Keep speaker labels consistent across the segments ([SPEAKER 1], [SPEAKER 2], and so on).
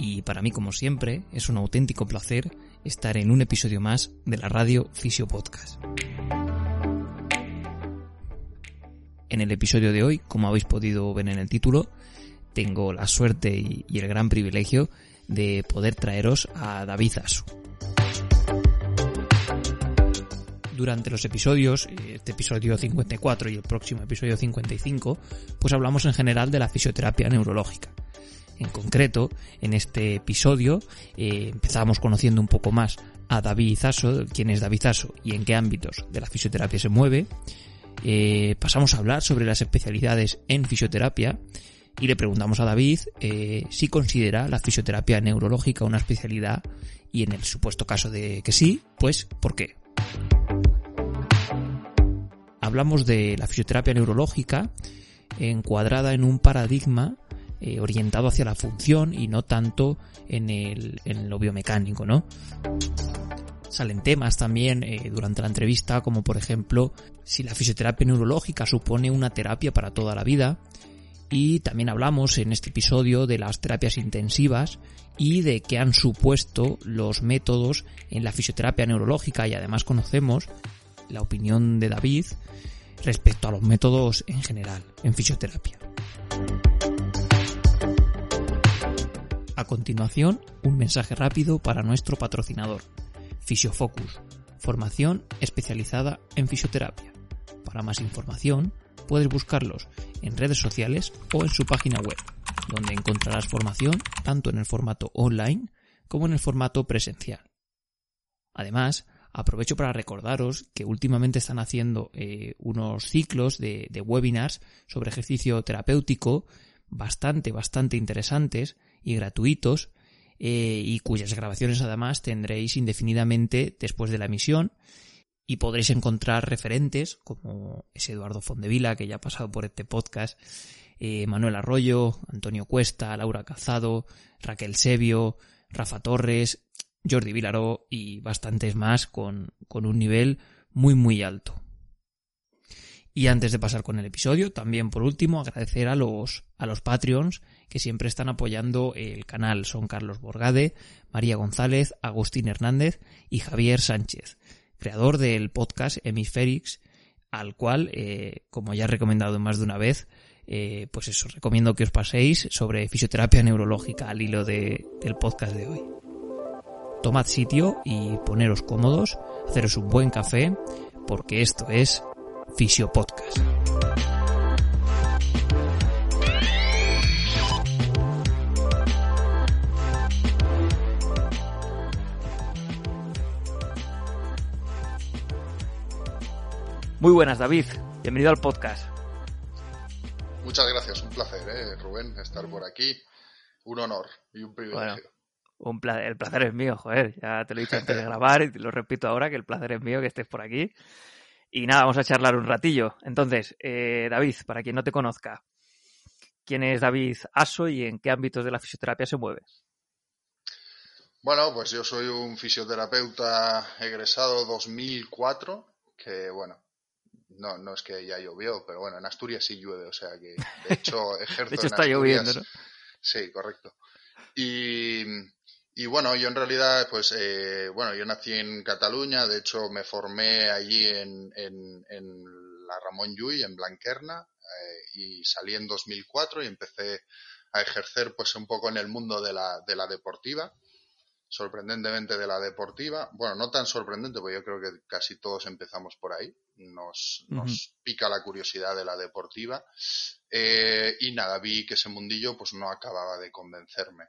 [SPEAKER 1] y para mí, como siempre, es un auténtico placer estar en un episodio más de la radio Fisio Podcast. En el episodio de hoy, como habéis podido ver en el título, tengo la suerte y, el gran privilegio de poder traeros a David Asu. Durante los episodios, este episodio 54 y el próximo episodio 55, pues hablamos en general de la fisioterapia neurológica en concreto, en este episodio eh, empezamos conociendo un poco más a David Zaso, quién es David Zaso y en qué ámbitos de la fisioterapia se mueve. Eh, pasamos a hablar sobre las especialidades en fisioterapia y le preguntamos a David eh, si considera la fisioterapia neurológica una especialidad y en el supuesto caso de que sí, pues ¿por qué? Hablamos de la fisioterapia neurológica encuadrada en un paradigma eh, orientado hacia la función y no tanto en, el, en lo biomecánico, ¿no? Salen temas también eh, durante la entrevista, como por ejemplo si la fisioterapia neurológica supone una terapia para toda la vida. Y también hablamos en este episodio de las terapias intensivas y de qué han supuesto los métodos en la fisioterapia neurológica y además conocemos la opinión de David respecto a los métodos en general en fisioterapia. A continuación, un mensaje rápido para nuestro patrocinador, Fisiofocus, formación especializada en fisioterapia. Para más información, puedes buscarlos en redes sociales o en su página web, donde encontrarás formación tanto en el formato online como en el formato presencial. Además, aprovecho para recordaros que últimamente están haciendo eh, unos ciclos de, de webinars sobre ejercicio terapéutico bastante, bastante interesantes y gratuitos eh, y cuyas grabaciones además tendréis indefinidamente después de la emisión y podréis encontrar referentes como ese Eduardo Fondevila que ya ha pasado por este podcast, eh, Manuel Arroyo, Antonio Cuesta, Laura Cazado, Raquel Sebio, Rafa Torres, Jordi Vilaró y bastantes más con, con un nivel muy muy alto. Y antes de pasar con el episodio, también por último agradecer a los, a los Patreons que siempre están apoyando el canal. Son Carlos Borgade, María González, Agustín Hernández y Javier Sánchez, creador del podcast Hemisferix, al cual, eh, como ya he recomendado más de una vez, eh, pues eso, recomiendo que os paséis sobre fisioterapia neurológica al hilo de, del podcast de hoy. Tomad sitio y poneros cómodos, haceros un buen café, porque esto es Fisio Podcast. Muy buenas, David. Bienvenido al podcast.
[SPEAKER 2] Muchas gracias, un placer, ¿eh, Rubén, estar por aquí. Un honor y un privilegio.
[SPEAKER 1] un placer, el placer es mío, joder. Ya te lo he dicho antes de grabar y te lo repito ahora que el placer es mío que estés por aquí. Y nada, vamos a charlar un ratillo. Entonces, eh, David, para quien no te conozca, ¿quién es David Aso y en qué ámbitos de la fisioterapia se mueve?
[SPEAKER 2] Bueno, pues yo soy un fisioterapeuta egresado 2004, que bueno, no, no es que ya llovió, pero bueno, en Asturias sí llueve, o sea que de hecho ejerzo
[SPEAKER 1] de hecho está lloviendo, ¿no?
[SPEAKER 2] Sí, correcto. Y, y bueno, yo en realidad, pues, eh, bueno, yo nací en Cataluña, de hecho me formé allí en, en, en la Ramón Llull, en Blanquerna, eh, y salí en 2004 y empecé a ejercer pues un poco en el mundo de la, de la deportiva, sorprendentemente de la deportiva, bueno, no tan sorprendente, porque yo creo que casi todos empezamos por ahí, nos, nos pica la curiosidad de la deportiva, eh, y nada, vi que ese mundillo pues no acababa de convencerme.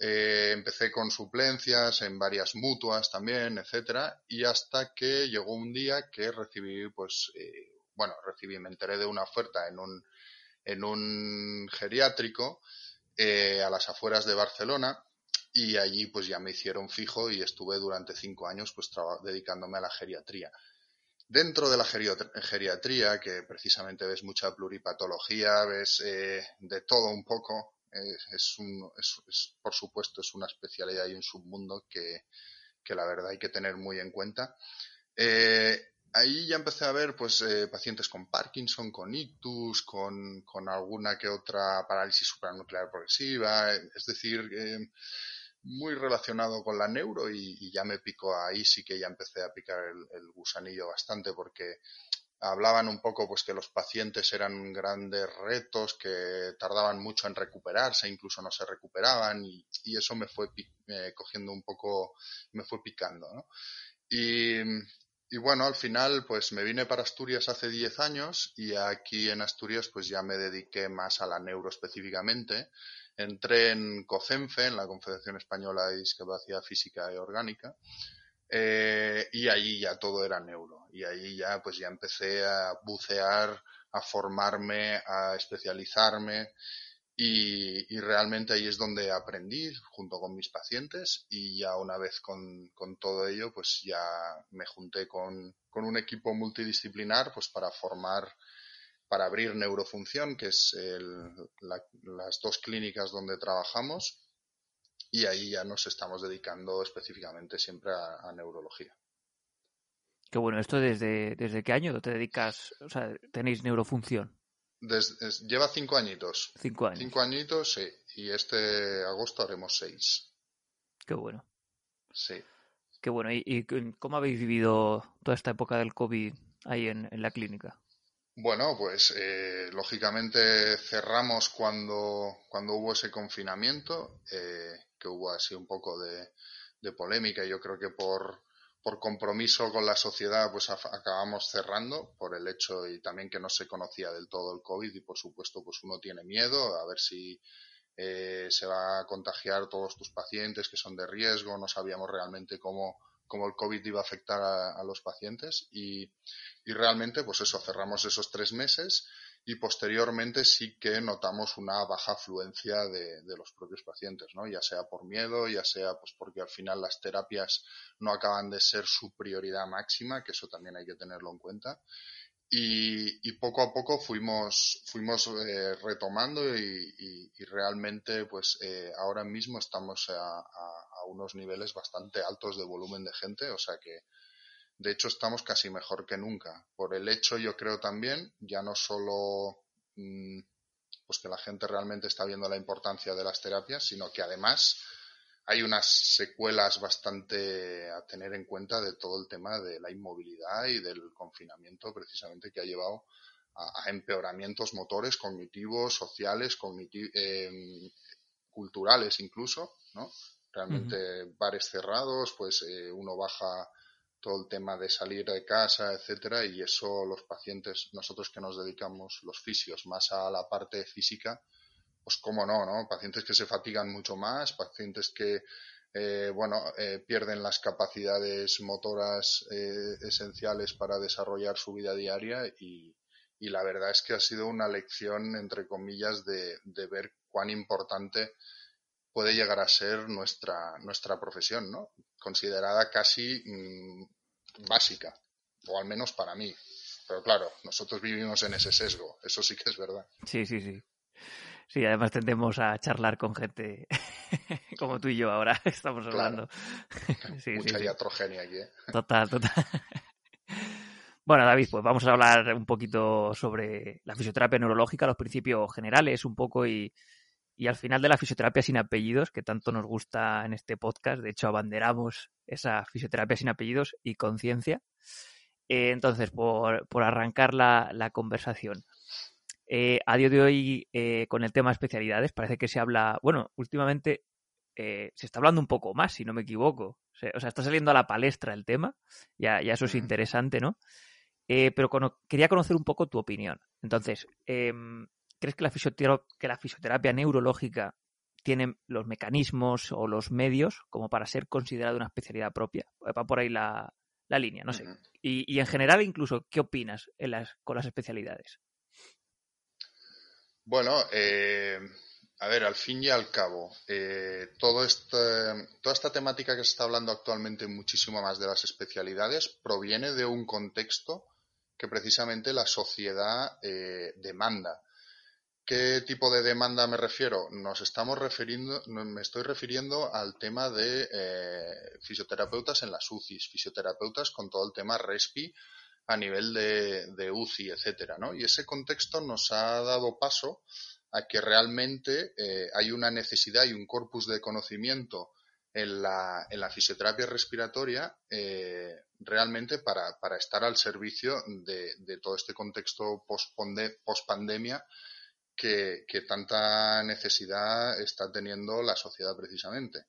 [SPEAKER 2] Eh, empecé con suplencias en varias mutuas también, etcétera, y hasta que llegó un día que recibí, pues, eh, bueno, recibí, me enteré de una oferta en un, en un geriátrico eh, a las afueras de Barcelona y allí pues ya me hicieron fijo y estuve durante cinco años pues dedicándome a la geriatría. Dentro de la geriatría, que precisamente ves mucha pluripatología, ves eh, de todo un poco, es, un, es, por supuesto es una especialidad y un submundo que, que la verdad hay que tener muy en cuenta. Eh, ahí ya empecé a ver pues eh, pacientes con Parkinson, con ictus, con, con, alguna que otra parálisis supranuclear progresiva, es decir, muy relacionado con la neuro y, ya me picó ahí, sí que ya empecé a picar el, gusanillo bastante porque hablaban un poco pues que los pacientes eran grandes retos, que tardaban mucho en recuperarse, incluso no se recuperaban y, eso me fue eh, cogiendo un poco, me fue picando. ¿no? Y, y bueno, al final pues me vine para Asturias hace 10 años y aquí en Asturias pues ya me dediqué más a la neuro específicamente entré en COCENFE, en la Confederación Española de Discapacidad Física y Orgánica, eh, y allí ya todo era neuro. Y allí ya, pues ya empecé a bucear, a formarme, a especializarme. Y, realmente ahí es donde aprendí junto con mis pacientes y ya una vez con, todo ello pues ya me junté con, con un equipo multidisciplinar pues para formar para abrir neurofunción, que es las dos clínicas donde trabajamos, y ahí ya nos estamos dedicando específicamente siempre a, neurología.
[SPEAKER 1] Qué bueno, ¿esto desde, desde qué año te dedicas? O sea, tenéis neurofunción.
[SPEAKER 2] lleva cinco añitos.
[SPEAKER 1] Cinco años.
[SPEAKER 2] Cinco añitos, sí. Y este agosto haremos seis.
[SPEAKER 1] Qué bueno.
[SPEAKER 2] Sí.
[SPEAKER 1] Qué bueno. ¿Y, cómo habéis vivido toda esta época del COVID ahí en la clínica?
[SPEAKER 2] Bueno, pues eh, lógicamente cerramos cuando, cuando hubo ese confinamiento, eh, que hubo así un poco de, de polémica. Yo creo que por, por compromiso con la sociedad pues acabamos cerrando por el hecho y también que no se conocía del todo el COVID y por supuesto pues uno tiene miedo a ver si eh, se va a contagiar todos tus pacientes que son de riesgo, no sabíamos realmente cómo cómo el COVID iba a afectar a, los pacientes y, realmente pues eso, cerramos esos tres meses y posteriormente sí que notamos una baja afluencia de, los propios pacientes, ¿no? ya sea por miedo, ya sea pues porque al final las terapias no acaban de ser su prioridad máxima, que eso también hay que tenerlo en cuenta. Y, poco a poco fuimos, fuimos eh, retomando y, realmente pues eh, ahora mismo estamos a, unos niveles bastante altos de volumen de gente, o sea que de hecho estamos casi mejor que nunca. Por el hecho, yo creo también, ya no solo mm, pues que la gente realmente está viendo la importancia de las terapias, sino que además hay unas secuelas bastante a tener en cuenta de todo el tema de la inmovilidad y del confinamiento precisamente que ha llevado a, empeoramientos motores, cognitivos, sociales, eh, culturales incluso, ¿no? Realmente bares cerrados, pues eh, uno baja todo el tema de salir de casa, etcétera, y eso los pacientes, nosotros que nos dedicamos, los fisios, más a la parte física, pues cómo no, ¿no? Pacientes que se fatigan mucho más, pacientes que, eh, bueno, eh, pierden las capacidades motoras esenciales para desarrollar su vida diaria y, y, la verdad es que ha sido una lección, entre comillas, de, de ver cuán importante puede llegar a ser nuestra, nuestra profesión, ¿no? Considerada casi mm, básica, o al menos para mí. Pero claro, nosotros vivimos en ese sesgo, eso sí que es verdad.
[SPEAKER 1] Sí, sí, sí. Sí, además tendemos a charlar con gente como tú y yo ahora estamos hablando.
[SPEAKER 2] Mucha iatrogenia aquí, ¿eh?
[SPEAKER 1] Total, total. Bueno, David, pues vamos a hablar un poquito sobre la fisioterapia neurológica, los principios generales un poco y, y al final de la fisioterapia sin apellidos, que tanto nos gusta en este podcast, de hecho abanderamos esa fisioterapia sin apellidos y conciencia. Eh, entonces, por, arrancar la, conversación, eh, a día de hoy eh, con el tema especialidades parece que se habla, bueno, últimamente se está hablando un poco más, si no me equivoco. O sea, está saliendo a la palestra el tema, ya, ya eso es interesante, ¿no? pero quería conocer un poco tu opinión. Entonces, em, ¿Crees que la, fisioterapia, que la fisioterapia neurológica tiene los mecanismos o los medios como para ser considerada una especialidad propia? Va por ahí la, línea, no sé. y, en general, incluso, ¿qué opinas con las especialidades?
[SPEAKER 2] Bueno, eh, a ver, al fin y al cabo, eh, todo este, toda esta temática que se está hablando actualmente muchísimo más de las especialidades proviene de un contexto que precisamente la sociedad eh, demanda. ¿Qué tipo de demanda me refiero? Nos estamos refiriendo, me estoy refiriendo al tema de eh, fisioterapeutas en las UCIs, fisioterapeutas con todo el tema RESPI a nivel de, de UCI, etcétera, ¿no? Y ese contexto nos ha dado paso a que realmente eh, hay una necesidad y un corpus de conocimiento en la, en la fisioterapia respiratoria eh, realmente para, para, estar al servicio de, todo este contexto post-pandemia que, que, tanta necesidad está teniendo la sociedad precisamente.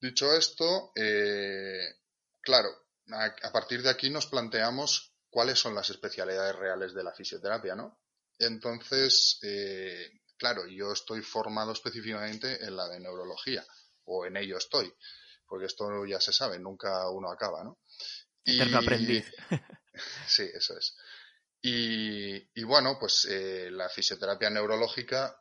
[SPEAKER 2] Dicho esto, eh, claro, a, a partir de aquí nos planteamos cuáles son las especialidades reales de la fisioterapia, ¿no? Entonces, eh, claro, yo estoy formado específicamente en la de neurología, o en ello estoy, porque esto ya se sabe, nunca uno acaba, ¿no?
[SPEAKER 1] Eterno aprendiz.
[SPEAKER 2] sí, eso es. Y, bueno, pues eh, la fisioterapia neurológica,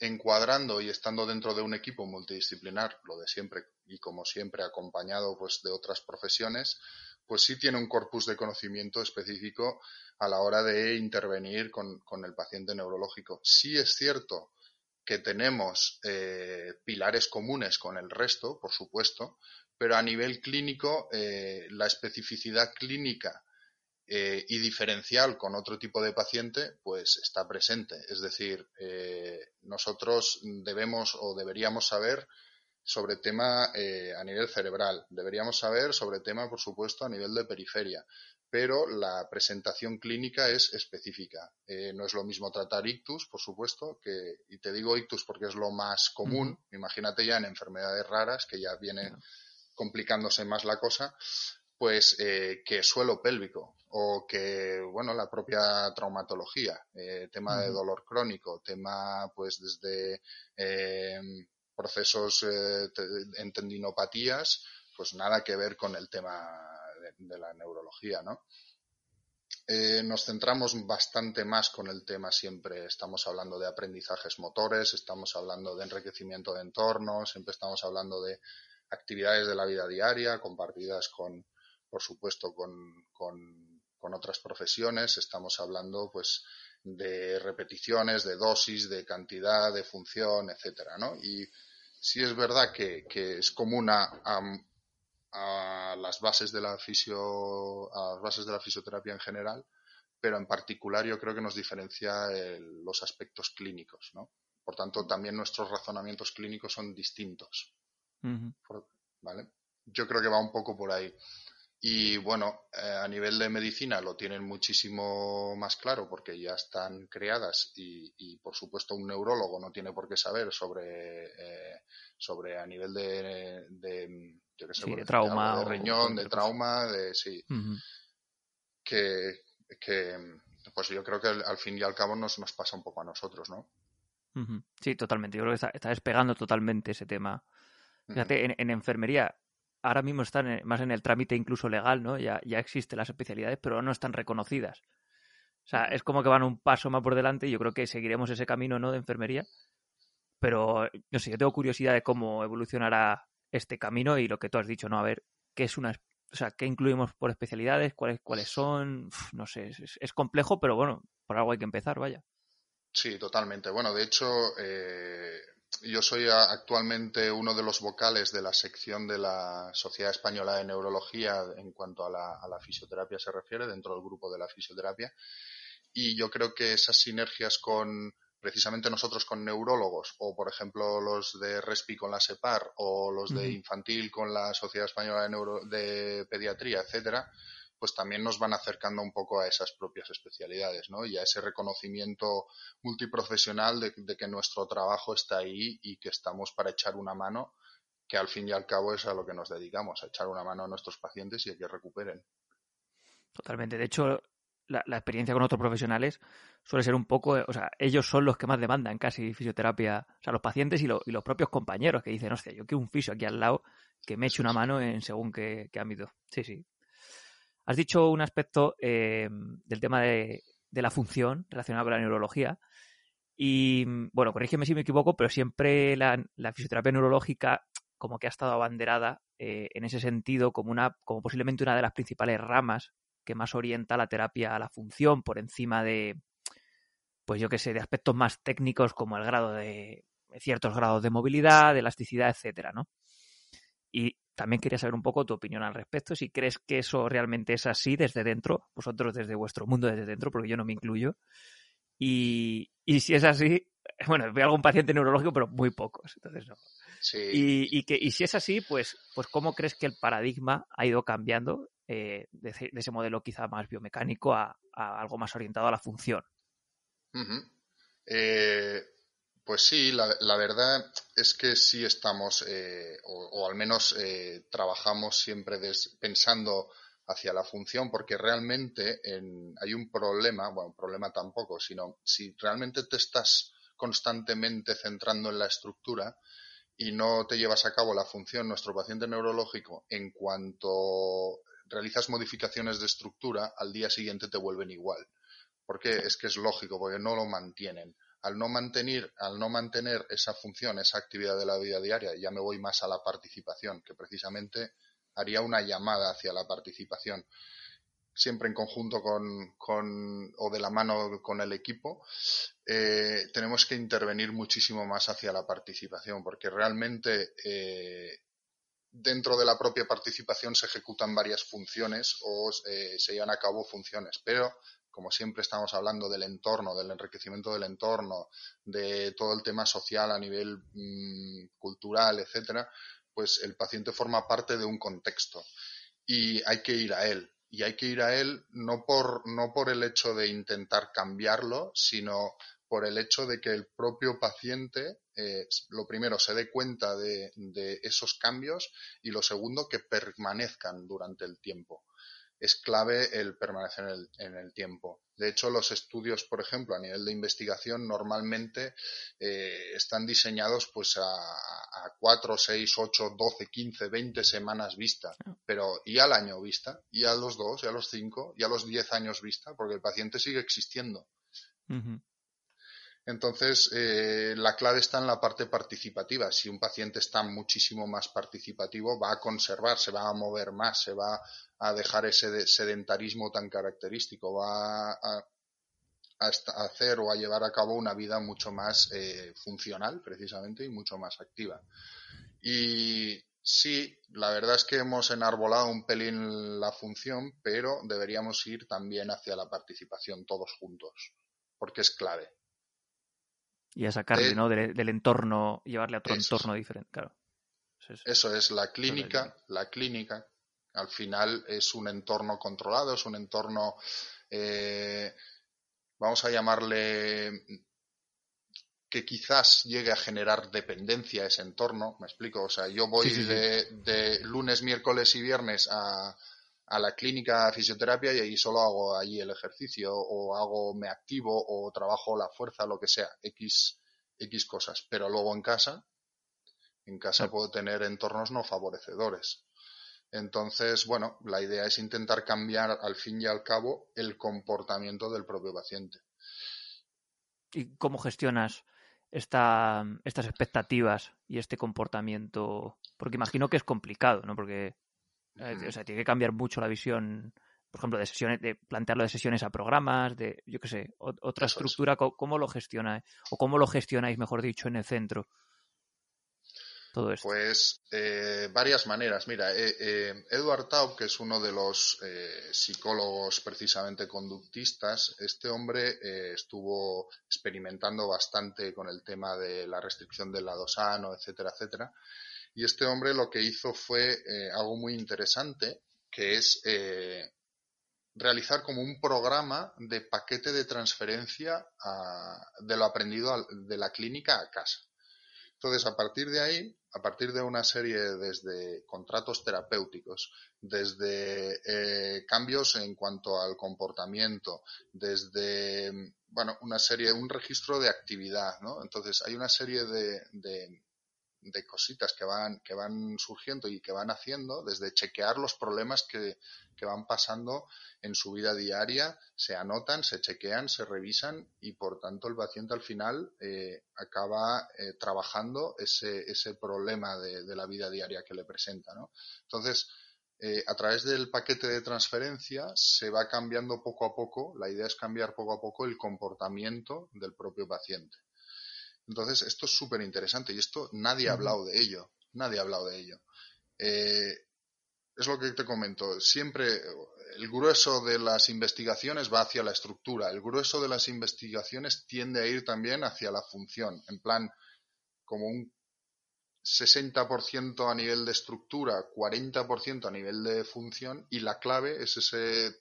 [SPEAKER 2] encuadrando y estando dentro de un equipo multidisciplinar, lo de siempre, y como siempre acompañado pues de otras profesiones, pues sí tiene un corpus de conocimiento específico a la hora de intervenir con, el paciente neurológico. Sí es cierto que tenemos eh, pilares comunes con el resto, por supuesto, pero a nivel clínico eh, la especificidad clínica eh, y diferencial con otro tipo de paciente, pues está presente. Es decir, nosotros debemos o deberíamos saber sobre tema eh, a nivel cerebral, deberíamos saber sobre tema, por supuesto, a nivel de periferia, pero la presentación clínica es específica. Eh, no es lo mismo tratar ictus, por supuesto, que, y te digo ictus porque es lo más común, imagínate ya en enfermedades raras, que ya viene complicándose más la cosa, pues eh, que suelo pélvico o que, bueno, la propia traumatología, tema de dolor crónico, tema pues desde procesos eh, en tendinopatías, pues nada que ver con el tema de, la neurología, ¿no? Eh, nos centramos bastante más con el tema siempre, estamos hablando de aprendizajes motores, estamos hablando de enriquecimiento de entornos, siempre estamos hablando de actividades de la vida diaria compartidas con, por supuesto, con, con, con otras profesiones, estamos hablando pues de repeticiones, de dosis, de cantidad, de función, etcétera, ¿no? Y sí es verdad que, es común a, las bases de la fisio, a las bases de la fisioterapia en general, pero en particular yo creo que nos diferencia los aspectos clínicos, ¿no? Por tanto, también nuestros razonamientos clínicos son distintos. ¿Vale? Yo creo que va un poco por ahí. Y bueno, eh, a nivel de medicina lo tienen muchísimo más claro porque ya están creadas y, por supuesto un neurólogo no tiene por qué saber sobre, eh, sobre a nivel de, de yo qué sé,
[SPEAKER 1] de trauma,
[SPEAKER 2] de riñón, de trauma, de sí, que, que, pues yo creo que al, fin y al cabo nos, nos pasa un poco a nosotros, ¿no?
[SPEAKER 1] Sí, totalmente. Yo creo que está, despegando totalmente ese tema. Fíjate, en, en enfermería ahora mismo están más en el trámite incluso legal, ¿no? Ya, ya existen las especialidades, pero no están reconocidas. O sea, es como que van un paso más por delante y yo creo que seguiremos ese camino, ¿no? De enfermería. Pero, no sé, yo tengo curiosidad de cómo evolucionará este camino y lo que tú has dicho, ¿no? A ver, ¿qué es una... O sea, ¿qué incluimos por especialidades? ¿Cuáles, cuáles son? no sé, es, es, complejo, pero bueno, por algo hay que empezar, vaya.
[SPEAKER 2] Sí, totalmente. Bueno, de hecho, eh, yo soy actualmente uno de los vocales de la sección de la Sociedad Española de Neurología en cuanto a la, fisioterapia se refiere, dentro del grupo de la fisioterapia. Y yo creo que esas sinergias con precisamente nosotros con neurólogos, o por ejemplo los de RESPI con la SEPAR, o los de infantil con la Sociedad Española de, de Pediatría, etcétera, pues también nos van acercando un poco a esas propias especialidades, ¿no? Y a ese reconocimiento multiprofesional de, que nuestro trabajo está ahí y que estamos para echar una mano, que al fin y al cabo es a lo que nos dedicamos, a echar una mano a nuestros pacientes y a que recuperen.
[SPEAKER 1] Totalmente. De hecho, la, experiencia con otros profesionales suele ser un poco, o sea, ellos son los que más demandan casi fisioterapia, o sea, los pacientes y, los propios compañeros que dicen, hostia, yo quiero un fisio aquí al lado que me eche una mano en según qué, qué ámbito. Sí, sí, Has dicho un aspecto eh, del tema de, la función relacionado con la neurología Y bueno, corrígeme si me equivoco, pero siempre la, fisioterapia neurológica como que ha estado abanderada eh, en ese sentido como una, como posiblemente una de las principales ramas que más orienta la terapia a la función por encima de, pues yo qué sé, de aspectos más técnicos como el grado de ciertos grados de movilidad, de elasticidad, etcétera, ¿no? Y también quería saber un poco tu opinión al respecto, si crees que eso realmente es así desde dentro, vosotros desde vuestro mundo desde dentro, porque yo no me incluyo. Y, si es así, bueno, veo algún paciente neurológico, pero muy pocos, entonces no. Y, que, y si es así, pues, pues ¿cómo crees que el paradigma ha ido cambiando eh, de, ese modelo quizá más biomecánico a, algo más orientado a la función?
[SPEAKER 2] eh, pues sí, la, verdad es que sí estamos, eh, o, al menos eh, trabajamos siempre pensando hacia la función, porque realmente hay un problema, bueno, problema tampoco, sino si realmente te estás constantemente centrando en la estructura y no te llevas a cabo la función, nuestro paciente neurológico, en cuanto realizas modificaciones de estructura, al día siguiente te vuelven igual. Porque es que es lógico, porque no lo mantienen al no mantener, al no mantener esa función, esa actividad de la vida diaria, ya me voy más a la participación, que precisamente haría una llamada hacia la participación, siempre en conjunto con, o de la mano con el equipo, eh, tenemos que intervenir muchísimo más hacia la participación, porque realmente eh, dentro de la propia participación se ejecutan varias funciones o eh, se llevan a cabo funciones, pero como siempre estamos hablando del entorno, del enriquecimiento del entorno, de todo el tema social a nivel mm, cultural, etcétera, pues el paciente forma parte de un contexto y hay que ir a él. Y hay que ir a él no por, no por el hecho de intentar cambiarlo, sino por el hecho de que el propio paciente, eh, lo primero, se dé cuenta de, de esos cambios y lo segundo, que permanezcan durante el tiempo es clave el permanecer en el, tiempo. De hecho, los estudios, por ejemplo, a nivel de investigación, normalmente eh, están diseñados pues a, a 4, 6, 8, 12, 15, 20 semanas vista. Ah. Pero ¿y al año vista? ¿Y a los 2? ¿Y a los 5? ¿Y a los 10 años vista? Porque el paciente sigue existiendo. Entonces, eh, la clave está en la parte participativa. Si un paciente está muchísimo más participativo, va a conservar, se va a mover más, se va a dejar ese sedentarismo tan característico, va a, hacer o a llevar a cabo una vida mucho más eh, funcional, precisamente, y mucho más activa. Y sí, la verdad es que hemos enarbolado un pelín la función, pero deberíamos ir también hacia la participación todos juntos, porque es clave.
[SPEAKER 1] Y a sacarle, ¿no? Del, entorno, llevarle a otro entorno diferente, claro.
[SPEAKER 2] Eso. Es, la clínica, la clínica, al final es un entorno controlado, es un entorno, eh, vamos a llamarle que quizás llegue a generar dependencia a ese entorno, me explico, o sea, yo voy de, lunes, miércoles y viernes a, a la clínica de fisioterapia y ahí solo hago allí el ejercicio o hago, me activo o trabajo la fuerza, lo que sea, X, X cosas. Pero luego en casa, en casa puedo tener entornos no favorecedores. Entonces, bueno, la idea es intentar cambiar al fin y al cabo el comportamiento del propio paciente.
[SPEAKER 1] ¿Y cómo gestionas esta, estas expectativas y este comportamiento? Porque imagino que es complicado, ¿no? Porque eh, o sea, tiene que cambiar mucho la visión, por ejemplo, de sesiones, de plantearlo de sesiones a programas, de, yo qué sé, otra estructura, ¿cómo, lo gestionáis? O cómo lo gestionáis, mejor dicho, en el centro. Todo esto.
[SPEAKER 2] Pues eh, varias maneras. Mira, eh, eh, Edward Taub, que es uno de los psicólogos precisamente conductistas, este hombre estuvo experimentando bastante con el tema de la restricción del lado sano, etcétera, etcétera. Y este hombre lo que hizo fue eh, algo muy interesante, que es eh, realizar como un programa de paquete de transferencia de lo aprendido de la clínica a casa. Entonces, a partir de ahí, a partir de una serie desde contratos terapéuticos, desde eh, cambios en cuanto al comportamiento, desde, bueno, una serie, un registro de actividad, ¿no? Entonces, hay una serie de, de cositas que van, que van surgiendo y que van haciendo, desde chequear los problemas que, que van pasando en su vida diaria, se anotan, se chequean, se revisan y por tanto el paciente al final eh, acaba eh, trabajando ese, ese problema de, de, la vida diaria que le presenta. Entonces, eh, a través del paquete de transferencia se va cambiando poco a poco, la idea es cambiar poco a poco el comportamiento del propio paciente. Entonces, esto es súper interesante y esto nadie ha hablado de ello. Nadie ha hablado de ello. Eh, es lo que te comento. Siempre el grueso de las investigaciones va hacia la estructura. El grueso de las investigaciones tiende a ir también hacia la función. En plan, como un 60% a nivel de estructura, 40% a nivel de función y la clave es ese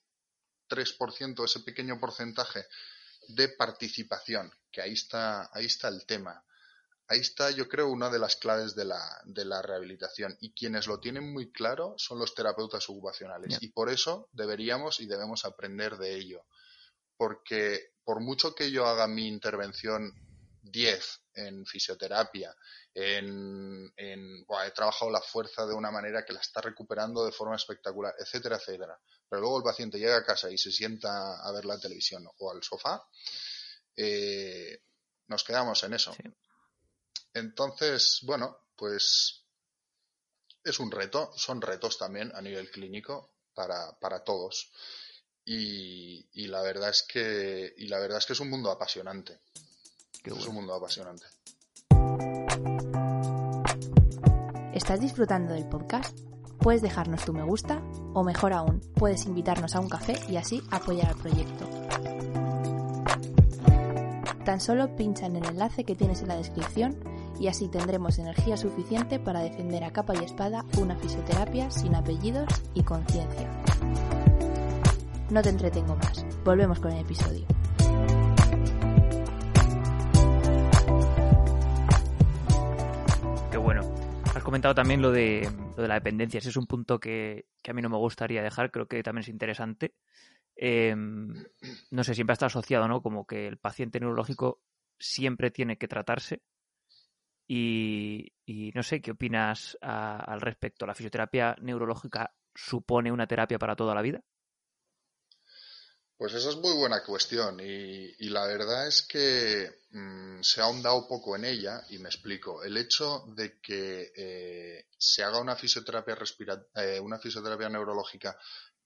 [SPEAKER 2] 3%, ese pequeño porcentaje de participación, que ahí está, ahí está el tema. Ahí está, yo creo, una de las claves de la, de la rehabilitación. Y quienes lo tienen muy claro son los terapeutas ocupacionales. Y por eso deberíamos y debemos aprender de ello. Porque por mucho que yo haga mi intervención 10 en fisioterapia, en, en he trabajado la fuerza de una manera que la está recuperando de forma espectacular, etcétera, etcétera. Pero luego el paciente llega a casa y se sienta a ver la televisión o al sofá, eh, nos quedamos en eso. Entonces, bueno, pues es un reto, son retos también a nivel clínico para, para todos. Y, y, la verdad es que y la verdad es que es un mundo apasionante. Es un mundo apasionante.
[SPEAKER 3] ¿Estás disfrutando del podcast? Puedes dejarnos tu me gusta o mejor aún, puedes invitarnos a un café y así apoyar al proyecto. Tan solo pincha en el enlace que tienes en la descripción y así tendremos energía suficiente para defender a capa y espada una fisioterapia sin apellidos y conciencia. No te entretengo más, volvemos con el episodio.
[SPEAKER 1] comentado también lo de, lo de la dependencia. Ese es un punto que, a mí no me gustaría dejar, creo que también es interesante. Em, no sé, siempre está asociado, ¿no? Como que el paciente neurológico siempre tiene que tratarse. Y, no sé, ¿qué opinas al respecto? ¿La fisioterapia neurológica supone una terapia para toda la vida?
[SPEAKER 2] Pues esa es muy buena cuestión y, la verdad es que mm, se ha ahondado poco en ella y me explico. El hecho de que eh, se haga una fisioterapia, eh, una fisioterapia neurológica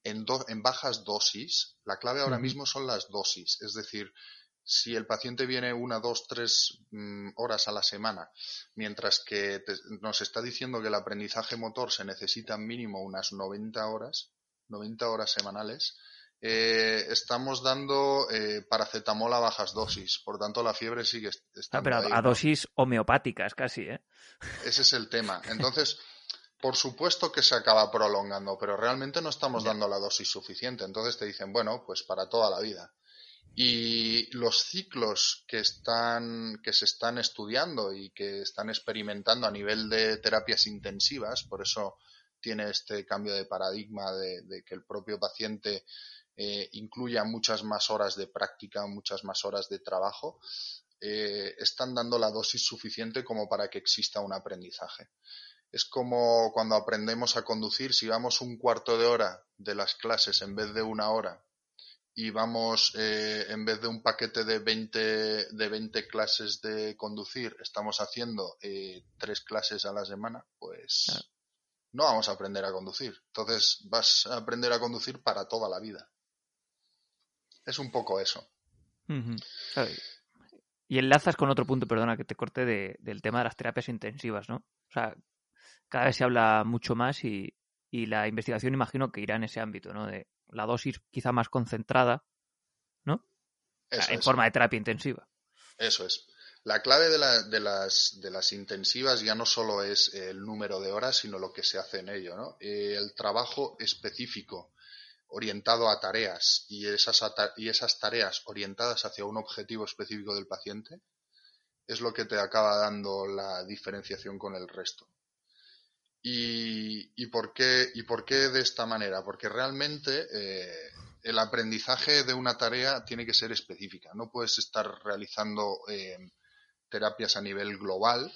[SPEAKER 2] en, en, bajas dosis, la clave ahora mismo son las dosis. Es decir, si el paciente viene una, dos, tres mm, horas a la semana, mientras que nos está diciendo que el aprendizaje motor se necesita mínimo unas 90 horas, 90 horas semanales, eh, estamos dando eh, paracetamol a bajas dosis, por tanto la fiebre sigue estando.
[SPEAKER 1] Ah, pero a, dosis homeopáticas casi, ¿eh?
[SPEAKER 2] Ese es el tema. Entonces, por supuesto que se acaba prolongando, pero realmente no estamos dando la dosis suficiente. Entonces te dicen, bueno, pues para toda la vida. Y los ciclos que están, que se están estudiando y que están experimentando a nivel de terapias intensivas, por eso tiene este cambio de paradigma de que el propio paciente eh, incluya muchas más horas de práctica, muchas más horas de trabajo, eh, están dando la dosis suficiente como para que exista un aprendizaje. Es como cuando aprendemos a conducir, si vamos un cuarto de hora de las clases en vez de una hora y vamos, eh, en vez de un paquete de 20, de 20 clases de conducir, estamos haciendo tres clases a la semana, pues no vamos a aprender a conducir. Entonces vas a aprender a conducir para toda la vida. Es un poco eso.
[SPEAKER 1] Y enlazas con otro punto, perdona que te corte, del tema de las terapias intensivas, ¿no? O sea, cada vez se habla mucho más y, la investigación imagino que irá en ese ámbito, ¿no? De la dosis quizá más concentrada, ¿no? en forma de terapia intensiva.
[SPEAKER 2] Eso es. La clave de, de, las, de, las, intensivas ya no solo es el número de horas, sino lo que se hace en ello, ¿no? El trabajo específico orientado a tareas y esas, y esas tareas orientadas hacia un objetivo específico del paciente es lo que te acaba dando la diferenciación con el resto. ¿Y, por, qué, y por qué de esta manera? Porque realmente eh, el aprendizaje de una tarea tiene que ser específica. No puedes estar realizando eh, terapias a nivel global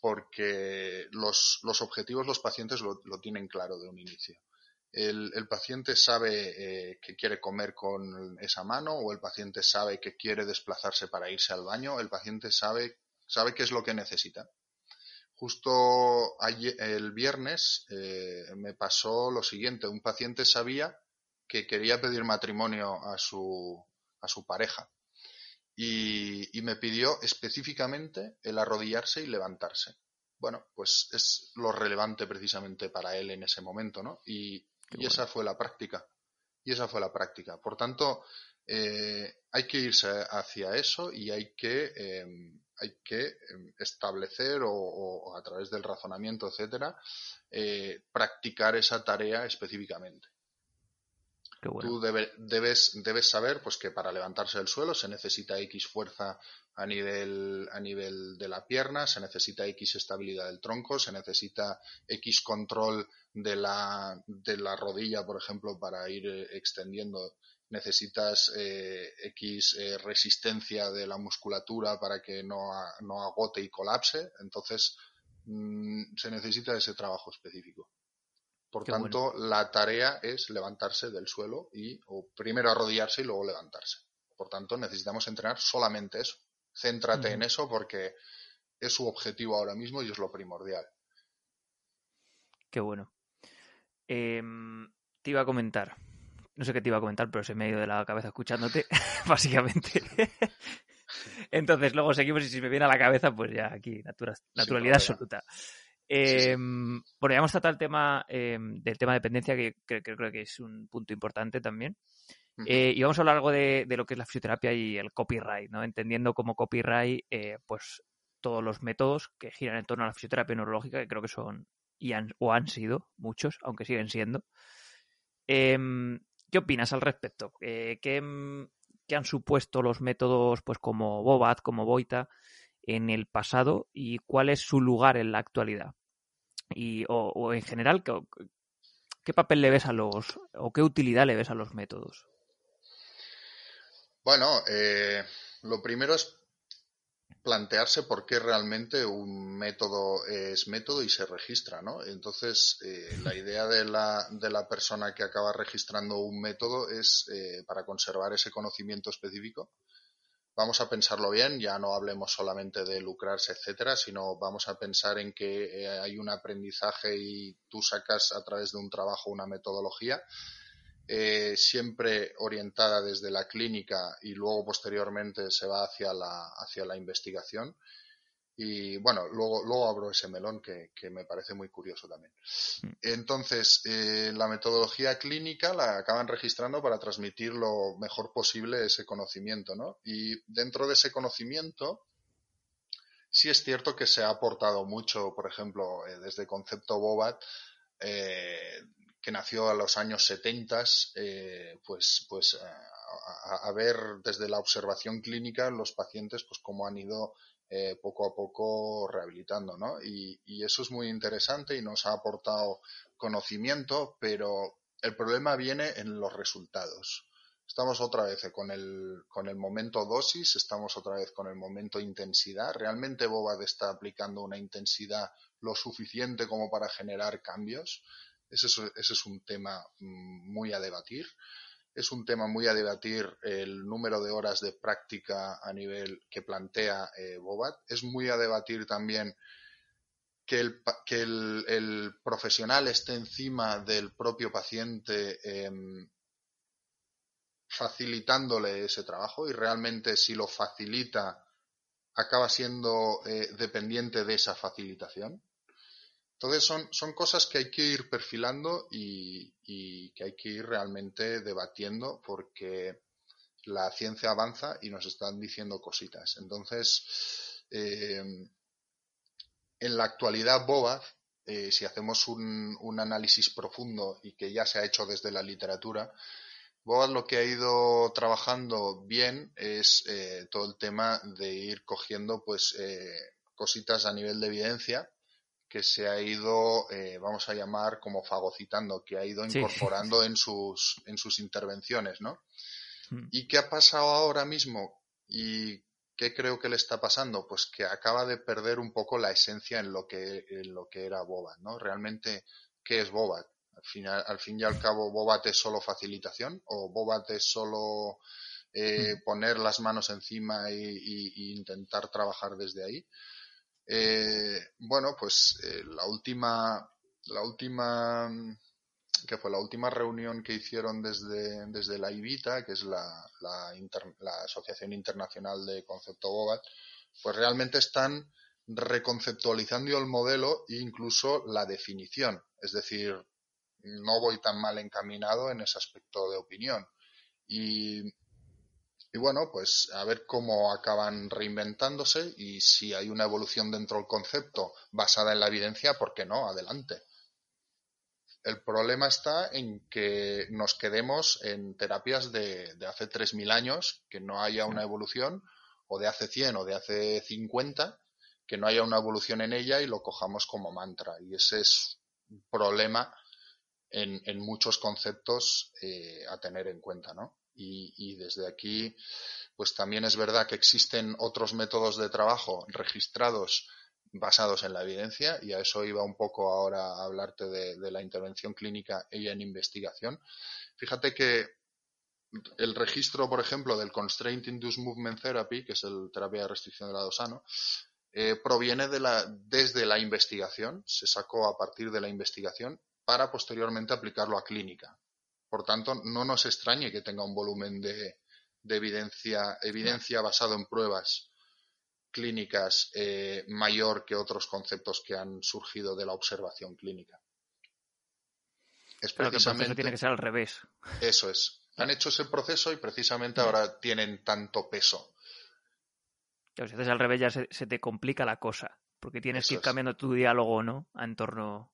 [SPEAKER 2] porque los, objetivos los pacientes lo, tienen claro de un inicio. El, paciente sabe eh, que quiere comer con esa mano o el paciente sabe que quiere desplazarse para irse al baño, el paciente sabe, sabe qué es lo que necesita. Justo el viernes eh, me pasó lo siguiente, un paciente sabía que quería pedir matrimonio a su, a su pareja y, me pidió específicamente el arrodillarse y levantarse. Bueno, pues es lo relevante precisamente para él en ese momento, ¿no? Y, esa fue la práctica. Y esa fue la práctica. Por tanto, eh, hay que irse hacia eso y hay que, em, hay que em, establecer o, a través del razonamiento, etcétera, eh, practicar esa tarea específicamente. Tú debes, debes saber pues, que para levantarse del suelo se necesita X fuerza a nivel, a nivel de la pierna, se necesita X estabilidad del tronco, se necesita X control de la, de la rodilla, por ejemplo, para ir eh, extendiendo. Necesitas eh, X eh, resistencia de la musculatura para que no, no agote y colapse. Entonces, mm, se necesita ese trabajo específico. Por tanto, la tarea es levantarse del suelo y o primero arrodillarse y luego levantarse. Por tanto, necesitamos entrenar solamente eso. Céntrate en eso porque es su objetivo ahora mismo y es lo primordial.
[SPEAKER 1] Qué bueno. Em, te iba a comentar. No sé qué te iba a comentar, pero se me ha ido de la cabeza escuchándote, básicamente. Entonces, luego seguimos y si me viene a la cabeza, pues ya aquí, naturalidad absoluta. Eh, Bueno, ya hemos tratado el tema em, del tema de dependencia, que, creo que es un punto importante también. Eh, y vamos a hablar algo de, lo que es la fisioterapia y el copyright, ¿no? Entendiendo como copyright, eh, pues todos los métodos que giran en torno a la fisioterapia neurológica, que creo que son y han, o han sido muchos, aunque siguen siendo. Em, ¿Qué opinas al respecto? Eh, ¿qué, ¿qué, han supuesto los métodos pues como Bobat, como Boita, en el pasado y cuál es su lugar en la actualidad? Y, o, en general, ¿qué, papel le ves a los, o qué utilidad le ves a los métodos?
[SPEAKER 2] Bueno, eh, lo primero es plantearse por qué realmente un método es método y se registra, ¿no? Entonces, eh, la idea de la, de la, persona que acaba registrando un método es eh, para conservar ese conocimiento específico vamos a pensarlo bien, ya no hablemos solamente de lucrarse, etcétera, sino vamos a pensar en que eh, hay un aprendizaje y tú sacas a través de un trabajo una metodología, eh, siempre orientada desde la clínica y luego posteriormente se va hacia la, hacia la investigación. Y bueno, luego, luego abro ese melón que, me parece muy curioso también. Mm. Entonces, eh, la metodología clínica la acaban registrando para transmitir lo mejor posible ese conocimiento, ¿no? Y dentro de ese conocimiento, sí es cierto que se ha aportado mucho, por ejemplo, eh, desde concepto Bobat, eh, que nació a los años 70, pues, pues a, a, ver desde la observación clínica los pacientes, pues cómo han ido eh, poco a poco rehabilitando, ¿no? Y, eso es muy interesante y nos ha aportado conocimiento, pero el problema viene en los resultados. Estamos otra vez con el, con el momento dosis, estamos otra vez con el momento intensidad. ¿Realmente Bobad está aplicando una intensidad lo suficiente como para generar cambios? ese es un tema mm, muy a debatir es un tema muy a debatir el número de horas de práctica a nivel que plantea eh, Bobat. Es muy a debatir también que, el, profesional esté encima del propio paciente em, facilitándole ese trabajo y realmente si lo facilita acaba siendo eh, dependiente de esa facilitación. Entonces son, son cosas que hay que ir perfilando y, que hay que ir realmente debatiendo porque la ciencia avanza y nos están diciendo cositas. Entonces, eh, en la actualidad, BOBAD, eh, si hacemos un, un, análisis profundo y que ya se ha hecho desde la literatura, BOBAD lo que ha ido trabajando bien es eh, todo el tema de ir cogiendo pues cositas a nivel de evidencia que se ha ido, eh, vamos a llamar como fagocitando, que ha ido incorporando en sus, en sus intervenciones, ¿no? Mm. ¿Y qué ha pasado ahora mismo? Y ¿qué creo que le está pasando? Pues que acaba de perder un poco la esencia en lo que, en lo que era Bobat, ¿no? Realmente, ¿qué es Bobat? Al, final, al fin y al cabo, Bobat es solo facilitación o Bobat es solo eh, poner las manos encima y, intentar trabajar desde ahí. Eh, bueno, pues eh, la última, la última, que fue la última reunión que hicieron desde, desde la IBITA, que es la, la, la Asociación Internacional de Concepto Bobat, pues realmente están reconceptualizando el modelo e incluso la definición. Es decir, no voy tan mal encaminado en ese aspecto de opinión. Y y bueno, pues a ver cómo acaban reinventándose y si hay una evolución dentro del concepto basada en la evidencia, ¿por qué no? Adelante. El problema está en que nos quedemos en terapias de, de hace 3.000 años, que no haya una evolución, o de hace 100 o de hace 50, que no haya una evolución en ella y lo cojamos como mantra. Y ese es un problema en, en muchos conceptos eh, a tener en cuenta, ¿no? Y, desde aquí, pues también es verdad que existen otros métodos de trabajo registrados basados en la evidencia y a eso iba un poco ahora a hablarte de, la intervención clínica y en investigación. Fíjate que el registro, por ejemplo, del Constraint Induced Movement Therapy, que es el terapia de restricción de lado sano, eh, proviene de la, desde la investigación, se sacó a partir de la investigación para posteriormente aplicarlo a clínica. Por tanto, no nos extrañe que tenga un volumen de, evidencia, evidencia basado en pruebas clínicas eh, mayor que otros conceptos que han surgido de la observación clínica.
[SPEAKER 1] Es precisamente, tiene que ser al revés.
[SPEAKER 2] Eso es. Han hecho ese proceso y precisamente ahora tienen tanto peso.
[SPEAKER 1] si haces al revés ya se, te complica la cosa, porque tienes que ir cambiando tu diálogo, ¿no? En torno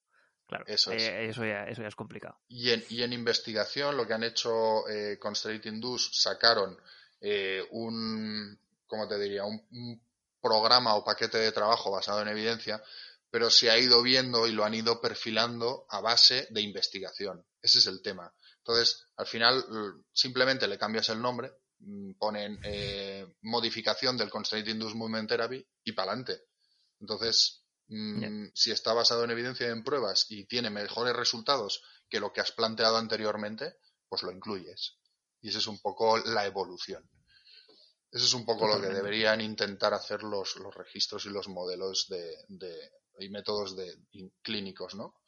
[SPEAKER 1] Claro, eso, eh, eso, ya, eso ya es complicado.
[SPEAKER 2] Y en, y en investigación, lo que han hecho eh, con Indus, sacaron eh, un, ¿cómo te diría? Un, programa o paquete de trabajo basado en evidencia, pero se ha ido viendo y lo han ido perfilando a base de investigación. Ese es el tema. Entonces, al final, simplemente le cambias el nombre, mm, ponen eh, modificación del Constraint Induced Movement Therapy y para adelante. Entonces, Mm, si está basado en evidencia y en pruebas y tiene mejores resultados que lo que has planteado anteriormente, pues lo incluyes. Y esa es un poco la evolución. Eso es un poco lo que deberían intentar hacer los, los registros y los modelos de, de y métodos de, clínicos, ¿no?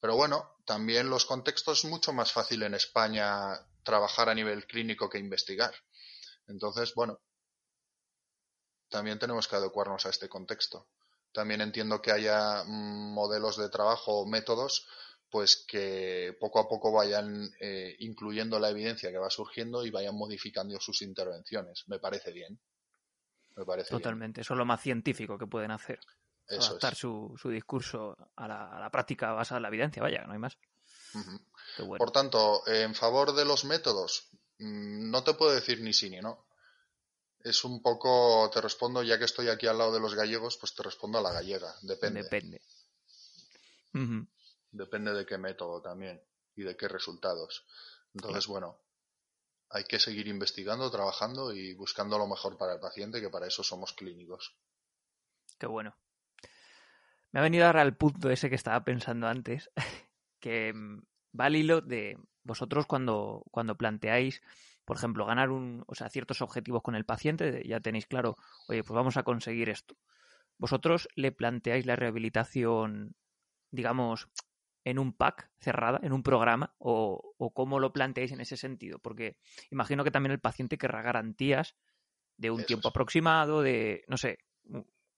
[SPEAKER 2] Pero bueno, también los contextos es mucho más fácil en España trabajar a nivel clínico que investigar. Entonces, bueno, también tenemos que adecuarnos a este contexto. También entiendo que haya mm, modelos de trabajo o métodos pues que poco a poco vayan eh, incluyendo la evidencia que va surgiendo y vayan modificando sus intervenciones. Me parece bien. Me parece
[SPEAKER 1] Totalmente. Eso es lo más científico que pueden hacer. adaptar su, su, discurso a la, práctica basada en la evidencia. Vaya, no hay más.
[SPEAKER 2] Por tanto, en favor de los métodos, mm, no te puedo decir ni sí ni no es un poco, te respondo, ya que estoy aquí al lado de los gallegos, pues te respondo a la gallega, depende.
[SPEAKER 1] Depende.
[SPEAKER 2] Depende de qué método también y de qué resultados. Entonces, bueno, hay que seguir investigando, trabajando y buscando lo mejor para el paciente, que para eso somos clínicos.
[SPEAKER 1] Qué bueno. Me ha venido ahora al punto ese que estaba pensando antes, que mm, va al hilo de vosotros cuando, cuando planteáis por ejemplo, ganar un, o sea, ciertos objetivos con el paciente, ya tenéis claro, oye, pues vamos a conseguir esto. ¿Vosotros le planteáis la rehabilitación, digamos, en un pack cerrada, en un programa, o, o cómo lo planteáis en ese sentido? Porque imagino que también el paciente querrá garantías de un tiempo aproximado, de, no sé,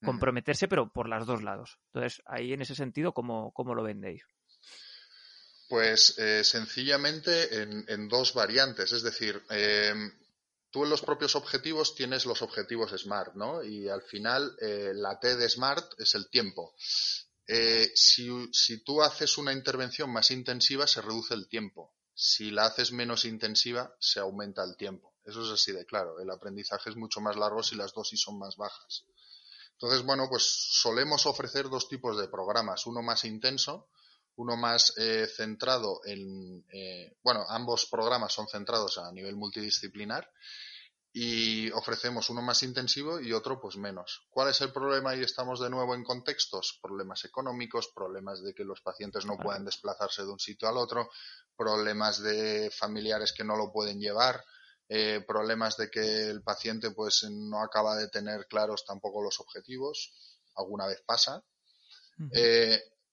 [SPEAKER 1] comprometerse, pero por los dos lados. Entonces, ahí en ese sentido, ¿cómo, cómo lo vendéis?
[SPEAKER 2] Pues eh, sencillamente en, dos variantes, es decir, em, tú en los propios objetivos tienes los objetivos SMART, ¿no? Y al final eh, la T de SMART es el tiempo. Eh, si, si, tú haces una intervención más intensiva, se reduce el tiempo. Si la haces menos intensiva, se aumenta el tiempo. Eso es así de claro. El aprendizaje es mucho más largo si las dosis son más bajas. Entonces, bueno, pues solemos ofrecer dos tipos de programas. Uno más intenso, uno más eh, centrado en, eh, bueno, ambos programas son centrados a nivel multidisciplinar y ofrecemos uno más intensivo y otro pues menos. ¿Cuál es el problema? Y estamos de nuevo en contextos, problemas económicos, problemas de que los pacientes no pueden desplazarse de un sitio al otro, problemas de familiares que no lo pueden llevar, eh, problemas de que el paciente pues no acaba de tener claros tampoco los objetivos, alguna vez pasa.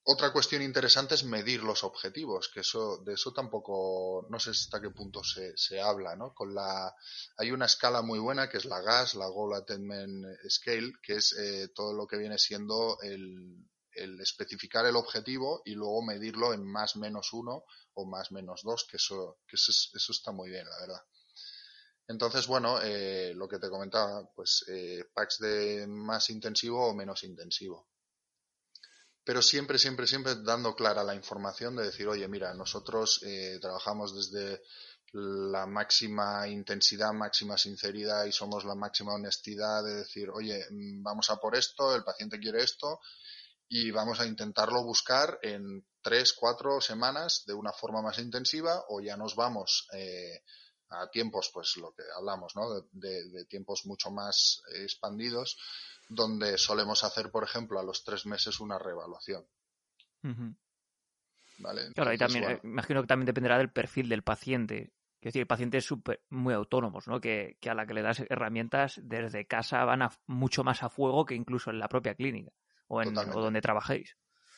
[SPEAKER 2] Otra cuestión interesante es medir los objetivos, que eso, de eso tampoco, no sé hasta qué punto se, habla, ¿no? Con la, hay una escala muy buena que es la GAS, la Goal Attainment Scale, que es eh, todo lo que viene siendo el, el, especificar el objetivo y luego medirlo en más menos uno o más menos dos, que eso, que eso, eso está muy bien, la verdad. Entonces, bueno, eh, lo que te comentaba, pues eh, packs de más intensivo o menos intensivo pero siempre, siempre, siempre dando clara la información de decir, oye, mira, nosotros eh, trabajamos desde la máxima intensidad, máxima sinceridad y somos la máxima honestidad de decir, oye, mm, vamos a por esto, el paciente quiere esto y vamos a intentarlo buscar en tres, cuatro semanas de una forma más intensiva o ya nos vamos eh, a tiempos, pues lo que hablamos, ¿no? de tiempos mucho más expandidos donde solemos hacer, por ejemplo, a los tres meses una reevaluación.
[SPEAKER 4] ¿Vale? claro, ahí también, eh, imagino que también dependerá del perfil del paciente. Es decir, el paciente es muy autónomos, ¿no? Que, a la que le das herramientas desde casa van a, mucho más a fuego que incluso en la propia clínica o, en, donde trabajéis.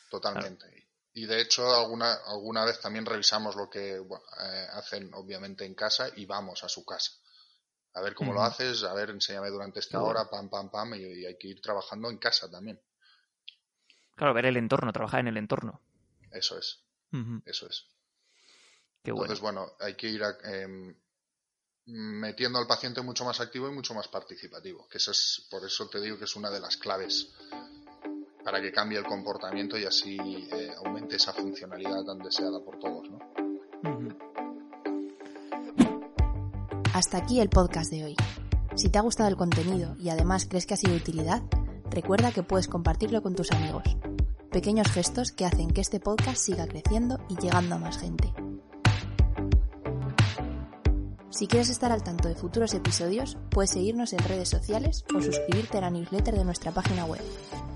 [SPEAKER 2] Totalmente. Y de hecho, alguna, alguna vez también revisamos lo que eh, hacen, obviamente, en casa y vamos a su casa a ver cómo lo haces, a ver, enséñame durante esta hora, pam, pam, pam, y, hay que ir trabajando en casa también.
[SPEAKER 4] Claro, ver el entorno, trabajar en el entorno.
[SPEAKER 2] Eso es, eso es. Entonces, bueno, hay que ir em, metiendo al paciente mucho más activo y mucho más participativo, que eso es, por eso te digo que es una de las claves para que cambie el comportamiento y así eh, aumente esa funcionalidad tan deseada por todos, ¿no?
[SPEAKER 3] Hasta aquí el podcast de hoy. Si te ha gustado el contenido y además crees que ha sido de utilidad, recuerda que puedes compartirlo con tus amigos. Pequeños gestos que hacen que este podcast siga creciendo y llegando a más gente. Si quieres estar al tanto de futuros episodios, puedes seguirnos en redes sociales o suscribirte a la newsletter de nuestra página web,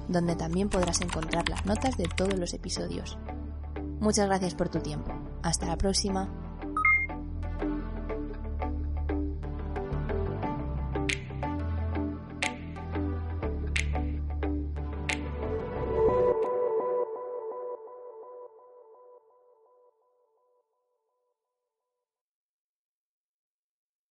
[SPEAKER 3] donde también podrás encontrar las notas de todos los episodios. Muchas gracias por tu tiempo. Hasta la próxima.